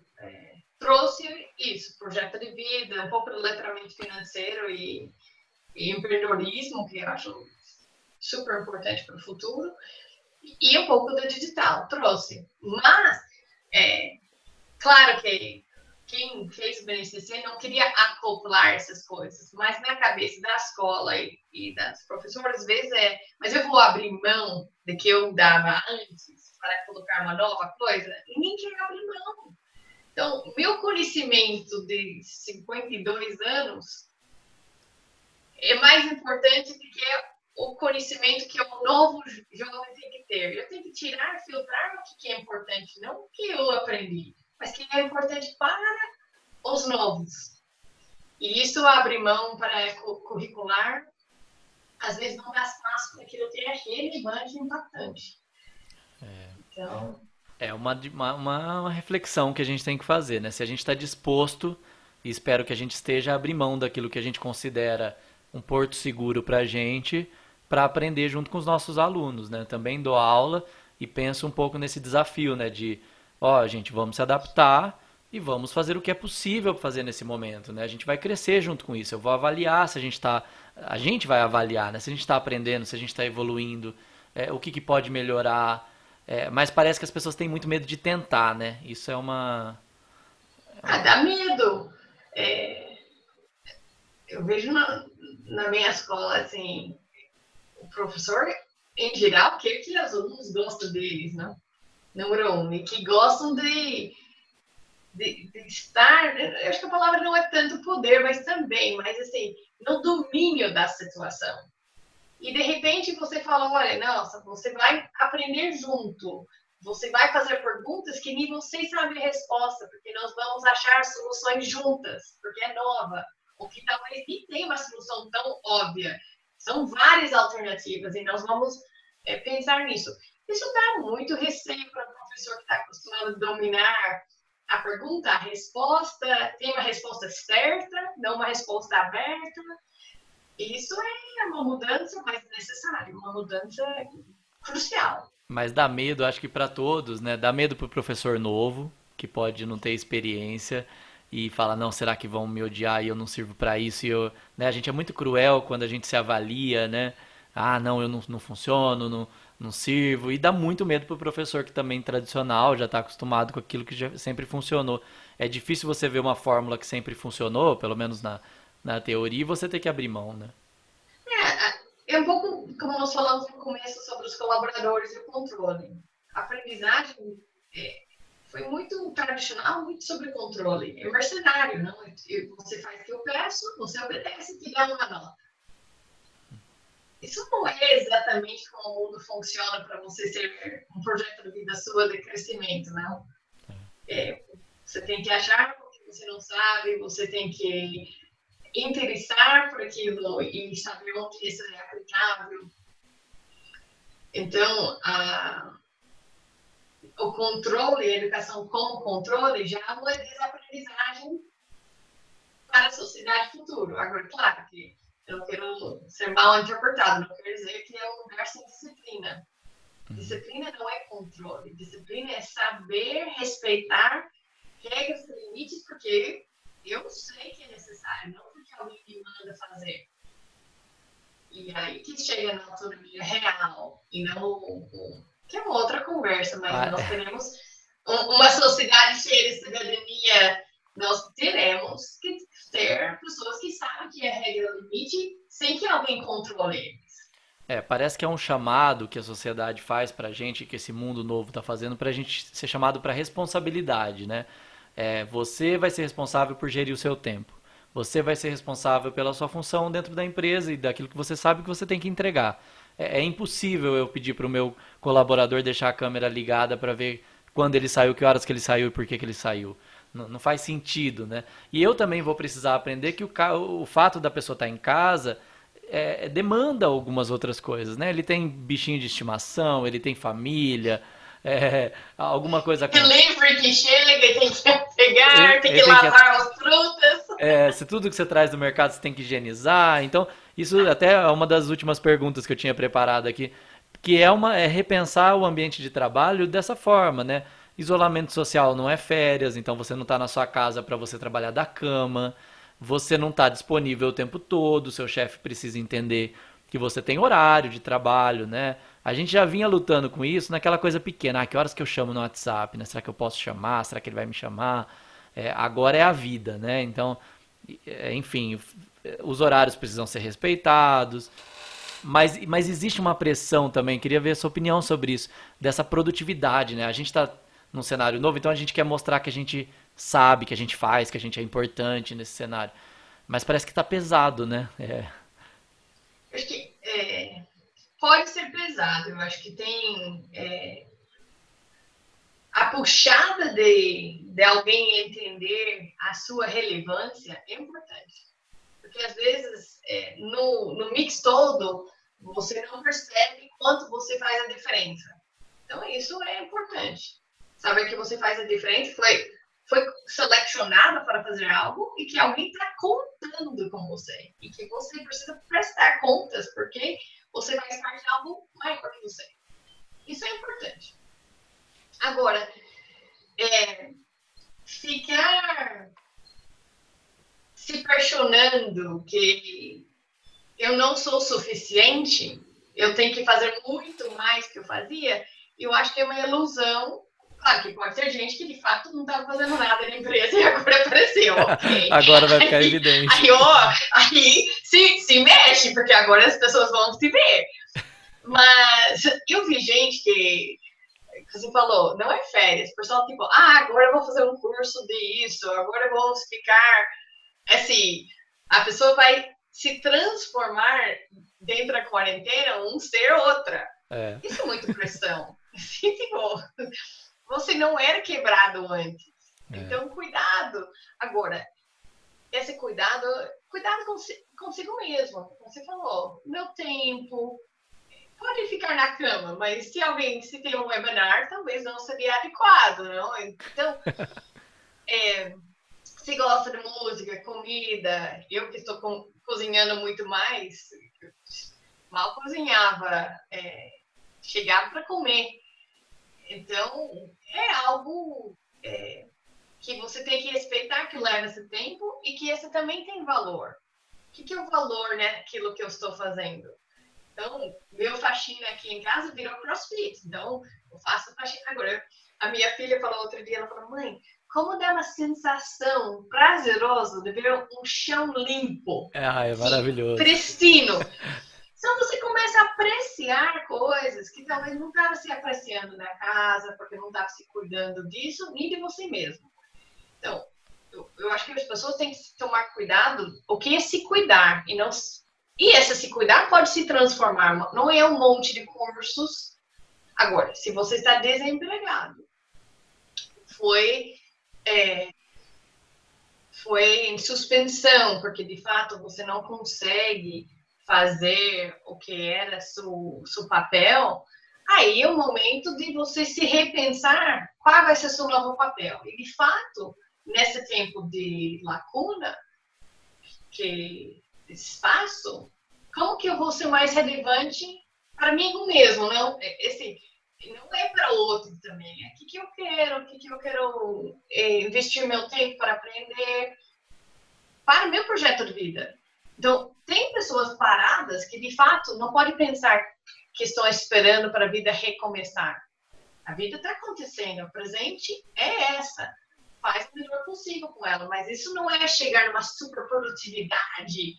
trouxe isso, projeto de vida, um pouco de letramento financeiro e, e empreendedorismo, que eu acho super importante para o futuro, e um pouco do digital, trouxe. Mas, é, claro que, quem fez o BNCC não queria acoplar essas coisas, mas na cabeça da escola e, e das professoras, às vezes é, mas eu vou abrir mão do que eu dava antes para colocar uma nova coisa? Ninguém abrir mão. Então, meu conhecimento de 52 anos é mais importante do que o conhecimento que o novo jovem tem que ter. Eu tenho que tirar, filtrar o que é importante, não o que eu aprendi mas que é importante para os novos. E isso abre mão para curricular, às vezes não dá espaço para aquilo que é relevante e impactante. É. Então... É uma, uma, uma, reflexão que a gente tem que fazer, né? Se a gente está disposto, e espero que a gente esteja abrir mão daquilo que a gente considera um porto seguro para a gente, para aprender junto com os nossos alunos, né? Também dou aula e penso um pouco nesse desafio, né? De ó, gente, vamos se adaptar e vamos fazer o que é possível fazer nesse momento, né? A gente vai crescer junto com isso. Eu vou avaliar se a gente está, a gente vai avaliar, né? Se a gente está aprendendo, se a gente está evoluindo, é, o que, que pode melhorar. É, mas parece que as pessoas têm muito medo de tentar, né? Isso é uma. Ah, dá medo. É... Eu vejo na, na minha escola, assim, o professor, em geral, quer que os alunos gostem deles, não? número um, e que gostam de, de, de, estar, eu acho que a palavra não é tanto poder, mas também, mas assim, no domínio da situação. E de repente você fala, olha, nossa, você vai aprender junto, você vai fazer perguntas que nem você sabe a resposta, porque nós vamos achar soluções juntas, porque é nova, ou que talvez nem tenha uma solução tão óbvia. São várias alternativas e nós vamos é, pensar nisso. Isso dá muito receio para o professor que está acostumado a dominar a pergunta, a resposta, tem uma resposta certa, não uma resposta aberta. Isso é uma mudança mais necessária, uma mudança crucial. Mas dá medo, acho que para todos, né? Dá medo para o professor novo, que pode não ter experiência e fala, não, será que vão me odiar e eu não sirvo para isso? E eu, né? A gente é muito cruel quando a gente se avalia, né? Ah, não, eu não, não funciono, não, não sirvo. E dá muito medo pro professor que também tradicional, já está acostumado com aquilo que já sempre funcionou. É difícil você ver uma fórmula que sempre funcionou, pelo menos na, na teoria, e você ter que abrir mão, né? É, é um pouco como nós falamos no começo sobre os colaboradores e o controle. A aprendizagem é, foi muito tradicional, muito sobre controle. É mercenário, não? Você faz o que eu peço, você obedece e te dá uma nota. Isso não é exatamente como o mundo funciona para você ser um projeto de vida sua de crescimento, não. É, você tem que achar o que você não sabe, você tem que interessar por aquilo e saber onde isso é aplicável. Então, a, o controle, a educação como controle, já é uma desaprendizagem para a sociedade futuro. Agora, claro que eu não quero ser mal interpretado, não quero dizer que é um lugar sem disciplina. Uhum. Disciplina não é controle, disciplina é saber respeitar regras e limites, porque eu sei que é necessário, não porque alguém me manda fazer. E aí que chega na autonomia real, e não. Que é uma outra conversa, mas ah, nós teremos uma sociedade cheia de cidadania nós teremos que ter pessoas que sabem que é regra limite sem que alguém controle eles. É, parece que é um chamado que a sociedade faz para a gente, que esse mundo novo está fazendo, para a gente ser chamado para responsabilidade, né? É, você vai ser responsável por gerir o seu tempo. Você vai ser responsável pela sua função dentro da empresa e daquilo que você sabe que você tem que entregar. É, é impossível eu pedir para o meu colaborador deixar a câmera ligada para ver quando ele saiu, que horas que ele saiu e por que, que ele saiu. Não, faz sentido, né? E eu também vou precisar aprender que o, o fato da pessoa estar em casa é, demanda algumas outras coisas, né? Ele tem bichinho de estimação, ele tem família, é, alguma coisa... Delivery que chega, tem que pegar, tem que lavar que... as frutas. É, se tudo que você traz do mercado você tem que higienizar. Então, isso até é uma das últimas perguntas que eu tinha preparado aqui, que é, uma, é repensar o ambiente de trabalho dessa forma, né? Isolamento social não é férias, então você não está na sua casa para você trabalhar da cama, você não está disponível o tempo todo, seu chefe precisa entender que você tem horário de trabalho, né? A gente já vinha lutando com isso naquela coisa pequena, ah, que horas que eu chamo no WhatsApp, né? Será que eu posso chamar? Será que ele vai me chamar? é, agora é a vida, né? Então, é, enfim, os horários precisam ser respeitados, mas, mas existe uma pressão também, queria ver a sua opinião sobre isso, dessa produtividade, né? A gente está num cenário novo, então a gente quer mostrar que a gente sabe, que a gente faz, que a gente é importante nesse cenário. Mas parece que está pesado, né? É. Acho que é, pode ser pesado, eu acho que tem é, a puxada de, de alguém entender a sua relevância é importante. Porque às vezes, é, no, no mix todo, você não percebe quanto você faz a diferença. Então, isso é importante. Saber que você faz a diferença foi, foi selecionado para fazer algo e que alguém está contando com você. E que você precisa prestar contas, porque você faz parte de algo maior que você. Isso é importante. Agora, é, ficar se questionando que eu não sou suficiente, eu tenho que fazer muito mais que eu fazia, eu acho que é uma ilusão. Claro que pode ter gente que de fato não estava fazendo nada na empresa e agora apareceu. Okay? agora vai ficar aí, evidente. Aí, ó, aí se, se mexe, porque agora as pessoas vão se ver. Mas eu vi gente que você falou, não é férias. O pessoal, tipo, ah, agora eu vou fazer um curso de isso, agora eu vou ficar. Assim, a pessoa vai se transformar dentro da quarentena um ser outra. É. Isso é muito pressão. Assim, tipo, você não era quebrado antes. É. Então, cuidado. Agora, esse cuidado, cuidado consigo mesmo. Você falou, meu tempo, pode ficar na cama, mas se alguém, se tem um webinar, talvez não seria adequado, não? Então, é, se gosta de música, comida, eu que estou cozinhando muito mais, mal cozinhava, é, chegava para comer. Então, é algo é, que você tem que respeitar que leva esse tempo e que esse também tem valor. O que, que é o valor, né, aquilo que eu estou fazendo? Então, meu faxina aqui em casa virou crossfit. Então, eu faço faxina. Agora, a minha filha falou outro dia, ela falou, mãe, como dá uma sensação prazerosa de ver um chão limpo. É, é maravilhoso. Pristino. Então você começa a apreciar coisas que talvez não estava se apreciando na casa, porque não estava se cuidando disso, nem de você mesmo. Então, eu, eu acho que as pessoas têm que tomar cuidado o que é se cuidar e não e essa se cuidar pode se transformar, não é um monte de cursos. Agora, se você está desempregado, foi, é, foi em suspensão, porque de fato você não consegue fazer o que era seu, seu papel, aí é o momento de você se repensar qual vai ser seu novo papel. E de fato, nesse tempo de lacuna, que espaço, como que eu vou ser mais relevante para mim mesmo, não? É, esse não é para outro também. É o que, que eu quero, o que, que eu quero é, investir meu tempo para aprender para o meu projeto de vida. Então, tem pessoas paradas que, de fato, não podem pensar que estão esperando para a vida recomeçar. A vida está acontecendo, o presente é essa. Faz o melhor possível com ela, mas isso não é chegar numa super produtividade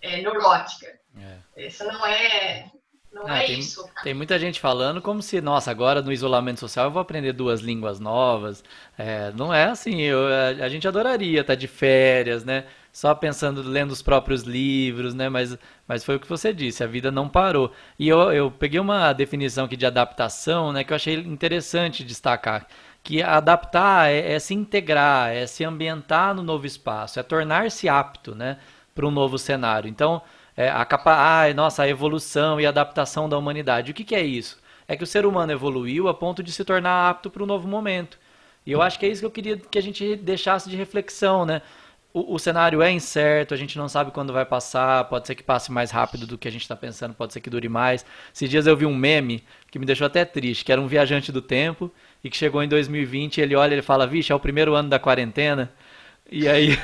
é, neurótica. É. Isso não é. Não é tem, isso. Cara. Tem muita gente falando como se, nossa, agora no isolamento social eu vou aprender duas línguas novas. É, não é assim. Eu, a, a, gente adoraria estar de férias, né? Só pensando, lendo os próprios livros, né? Mas, mas foi o que você disse, a vida não parou. E eu, eu peguei uma definição aqui de adaptação, né? Que eu achei interessante destacar que adaptar é, é, se integrar, é se ambientar no novo espaço, é tornar-se apto, né? para um novo cenário. Então, é, a capa, ah, nossa, a evolução e adaptação da humanidade. O que, que é isso? É que o ser humano evoluiu a ponto de se tornar apto para um novo momento. E eu acho que é isso que eu queria que a gente deixasse de reflexão, né? O, o, cenário é incerto, a gente não sabe quando vai passar, pode ser que passe mais rápido do que a gente está pensando, pode ser que dure mais. Esses dias eu vi um meme que me deixou até triste, que era um viajante do tempo e que chegou em 2020 ele olha e ele fala, vixe, é o primeiro ano da quarentena. E aí,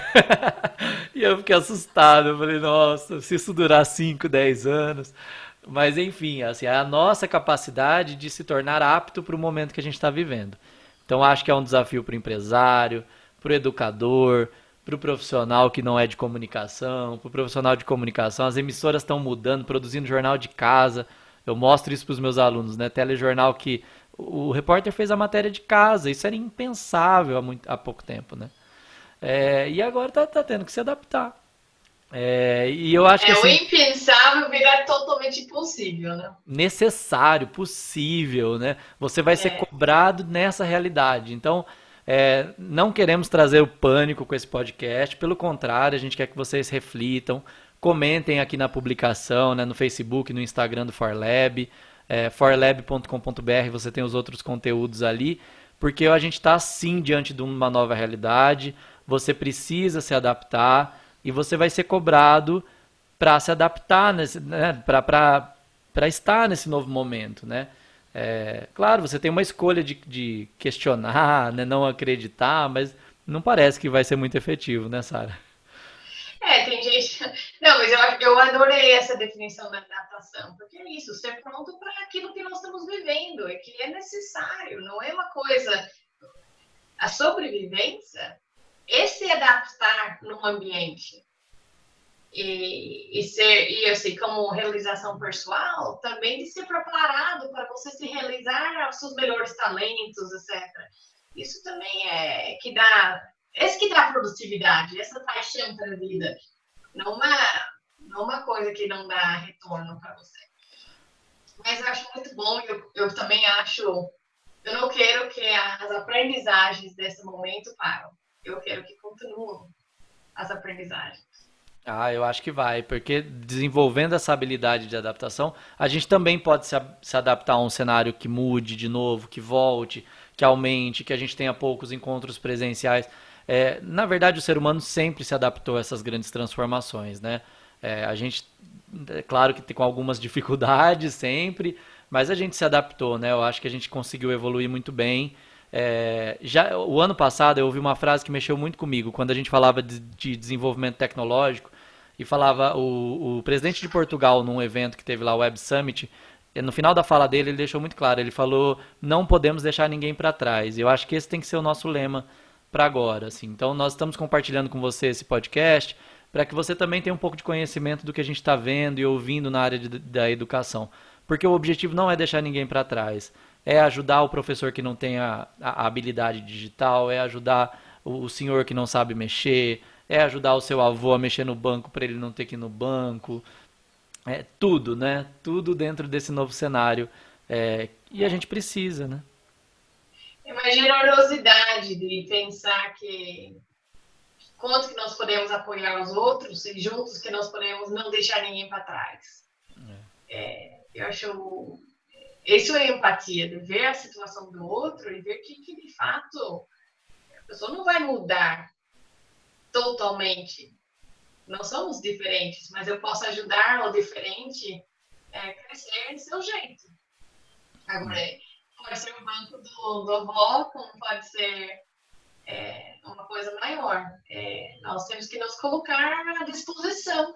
e eu fiquei assustado. Eu falei, nossa, se isso durar 5, 10 anos. Mas enfim, assim, é a nossa capacidade de se tornar apto para o momento que a gente está vivendo. Então acho que é um desafio para o empresário, para o educador, para o profissional que não é de comunicação, para o profissional de comunicação. As emissoras estão mudando, produzindo jornal de casa. Eu mostro isso para os meus alunos, né? Telejornal que o repórter fez a matéria de casa. Isso era impensável há, muito, há pouco tempo, né? É, e agora está tá tendo que se adaptar. É, e eu acho que é, assim, o impensável virar totalmente impossível, né? Necessário, possível, né? Você vai é. ser cobrado nessa realidade. Então, é, não queremos trazer o pânico com esse podcast, pelo contrário, a gente quer que vocês reflitam, comentem aqui na publicação, né, no Facebook, no Instagram do ForLab, é, forlab.com.br, você tem os outros conteúdos ali, porque a gente está sim diante de uma nova realidade, você precisa se adaptar e você vai ser cobrado para se adaptar, né, para estar nesse novo momento, né? É, claro, você tem uma escolha de, de questionar, né, não acreditar, mas não parece que vai ser muito efetivo, né, Sara? É, tem gente. Não, mas eu, eu adorei essa definição da adaptação, porque é isso, ser pronto para aquilo que nós estamos vivendo, é que é necessário, não é uma coisa. A sobrevivência é se adaptar num ambiente e, e ser e assim como realização pessoal também de ser preparado para você se realizar os seus melhores talentos etc isso também é que dá esse que dá produtividade essa paixão pela vida. Não uma não uma coisa que não dá retorno para você. Mas eu acho muito bom eu, eu também acho eu não quero que as aprendizagens desse momento param eu quero que continuem as aprendizagens ah, eu acho que vai, porque desenvolvendo essa habilidade de adaptação, a gente também pode se, se, adaptar a um cenário que mude de novo, que volte, que aumente, que a gente tenha poucos encontros presenciais. É, na verdade, o ser humano sempre se adaptou a essas grandes transformações, né? É, a gente, é claro que tem com algumas dificuldades sempre, mas a gente se adaptou, né? Eu acho que a gente conseguiu evoluir muito bem. É, já o ano passado eu ouvi uma frase que mexeu muito comigo quando a gente falava de, de desenvolvimento tecnológico e falava o, o presidente de Portugal num evento que teve lá o Web Summit no final da fala dele ele deixou muito claro ele falou não podemos deixar ninguém para trás eu acho que esse tem que ser o nosso lema para agora assim. Então nós estamos compartilhando com você esse podcast para que você também tenha um pouco de conhecimento do que a gente está vendo e ouvindo na área de, da educação. Porque o objetivo não é deixar ninguém para trás. É ajudar o professor que não tem a, a habilidade digital é ajudar o, o senhor que não sabe mexer é ajudar o seu avô a mexer no banco para ele não ter que ir no banco. É tudo, né? Tudo dentro desse novo cenário. É, e a gente precisa, né? É uma generosidade de pensar que quanto que nós podemos apoiar os outros e juntos que nós podemos não deixar ninguém para trás. É. É, eu acho isso é empatia, de ver a situação do outro e ver que, que de fato a pessoa não vai mudar totalmente. Não somos diferentes, mas eu posso ajudar o diferente a crescer de seu jeito. Agora, pode ser o banco do, do avó, como pode ser é, uma coisa maior. É, nós temos que nos colocar à disposição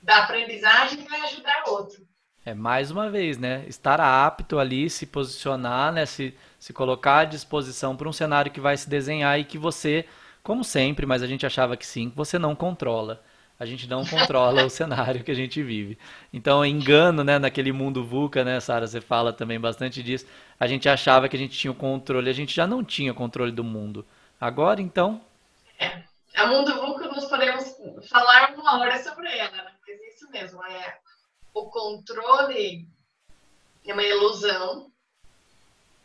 da aprendizagem para ajudar outro. É mais uma vez, né? Estar apto ali, se posicionar, né? Se, se colocar à disposição para um cenário que vai se desenhar e que você como sempre, mas a gente achava que sim, você não controla. A gente não controla o cenário que a gente vive. Então, engano, né, naquele mundo VUCA, né, Sara, você fala também bastante disso. A gente achava que a gente tinha o controle, a gente já não tinha controle do mundo. Agora, então. É. A mundo VUCA nós podemos falar uma hora sobre ela, né? Mas é isso mesmo, é o controle é uma ilusão.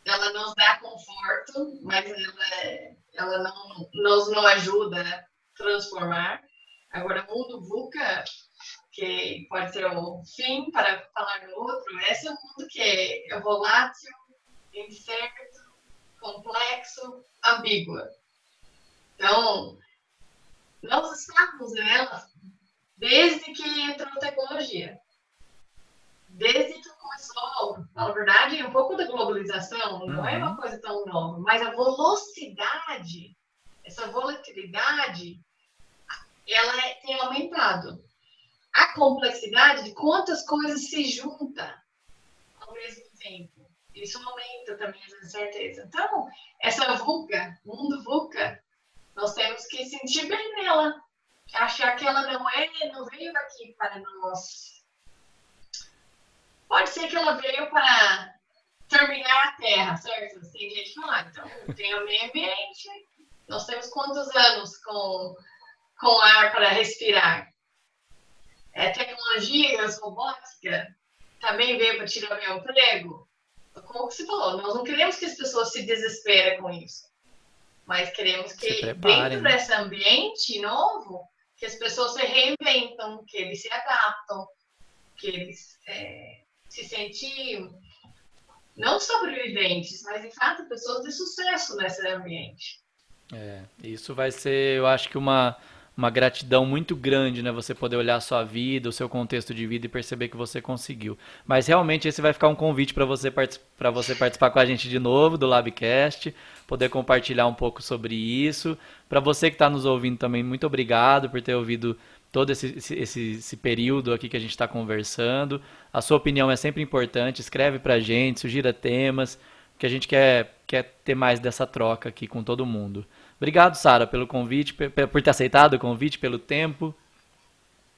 Ela nos dá conforto, mas ela é ela não nos não ajuda a transformar. Agora, mundo VUCA, que pode ser o fim para falar do outro, esse é um mundo que é volátil, incerto, complexo, ambíguo. Então, nós estamos nela desde que entrou a tecnologia. Desde que começou, na verdade, um pouco da globalização, não é uma uhum. coisa tão nova, mas a velocidade, essa volatilidade, ela é, tem aumentado. A complexidade de quantas coisas se juntam ao mesmo tempo. isso aumenta também as incertezas. Então, essa VUCA, mundo VUCA, nós temos que sentir bem nela, achar que ela não é, não veio aqui para nós. Pode ser que ela veio para terminar a Terra, certo? Tem gente fala, então tem o meio ambiente, nós temos quantos anos com, com ar para respirar? É, tecnologias, robótica, também veio para tirar meu emprego? Como você falou, nós não queremos que as pessoas se desesperem com isso. Mas queremos que dentro né? desse ambiente novo, que as pessoas se reinventam, que eles se adaptam, que eles é, se sentem não sobreviventes, mas de fato pessoas de sucesso nesse ambiente. É, isso vai ser, eu acho que uma uma gratidão muito grande, né? Você poder olhar a sua vida, o seu contexto de vida e perceber que você conseguiu. Mas realmente esse vai ficar um convite para você, para você participar com a gente de novo do Labcast, poder compartilhar um pouco sobre isso. Para você que está nos ouvindo também, muito obrigado por ter ouvido todo esse, esse, esse período aqui que a gente está conversando. A sua opinião é sempre importante. Escreve para a gente, sugira temas, que a gente quer, quer ter mais dessa troca aqui com todo mundo. Obrigado, Sara, pelo convite, por ter aceitado o convite, pelo tempo.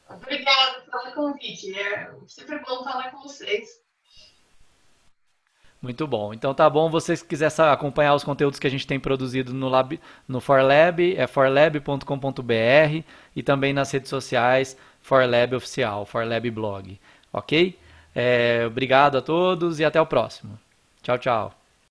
Obrigada pelo convite. É sempre bom falar com vocês. Muito bom. Então tá bom, vocês que quiserem acompanhar os conteúdos que a gente tem produzido no, lab, no ForLab, é forlab.com.br e também nas redes sociais ForLab Oficial, ForLab Blog. Ok? É, obrigado a todos e até o próximo. Tchau, tchau.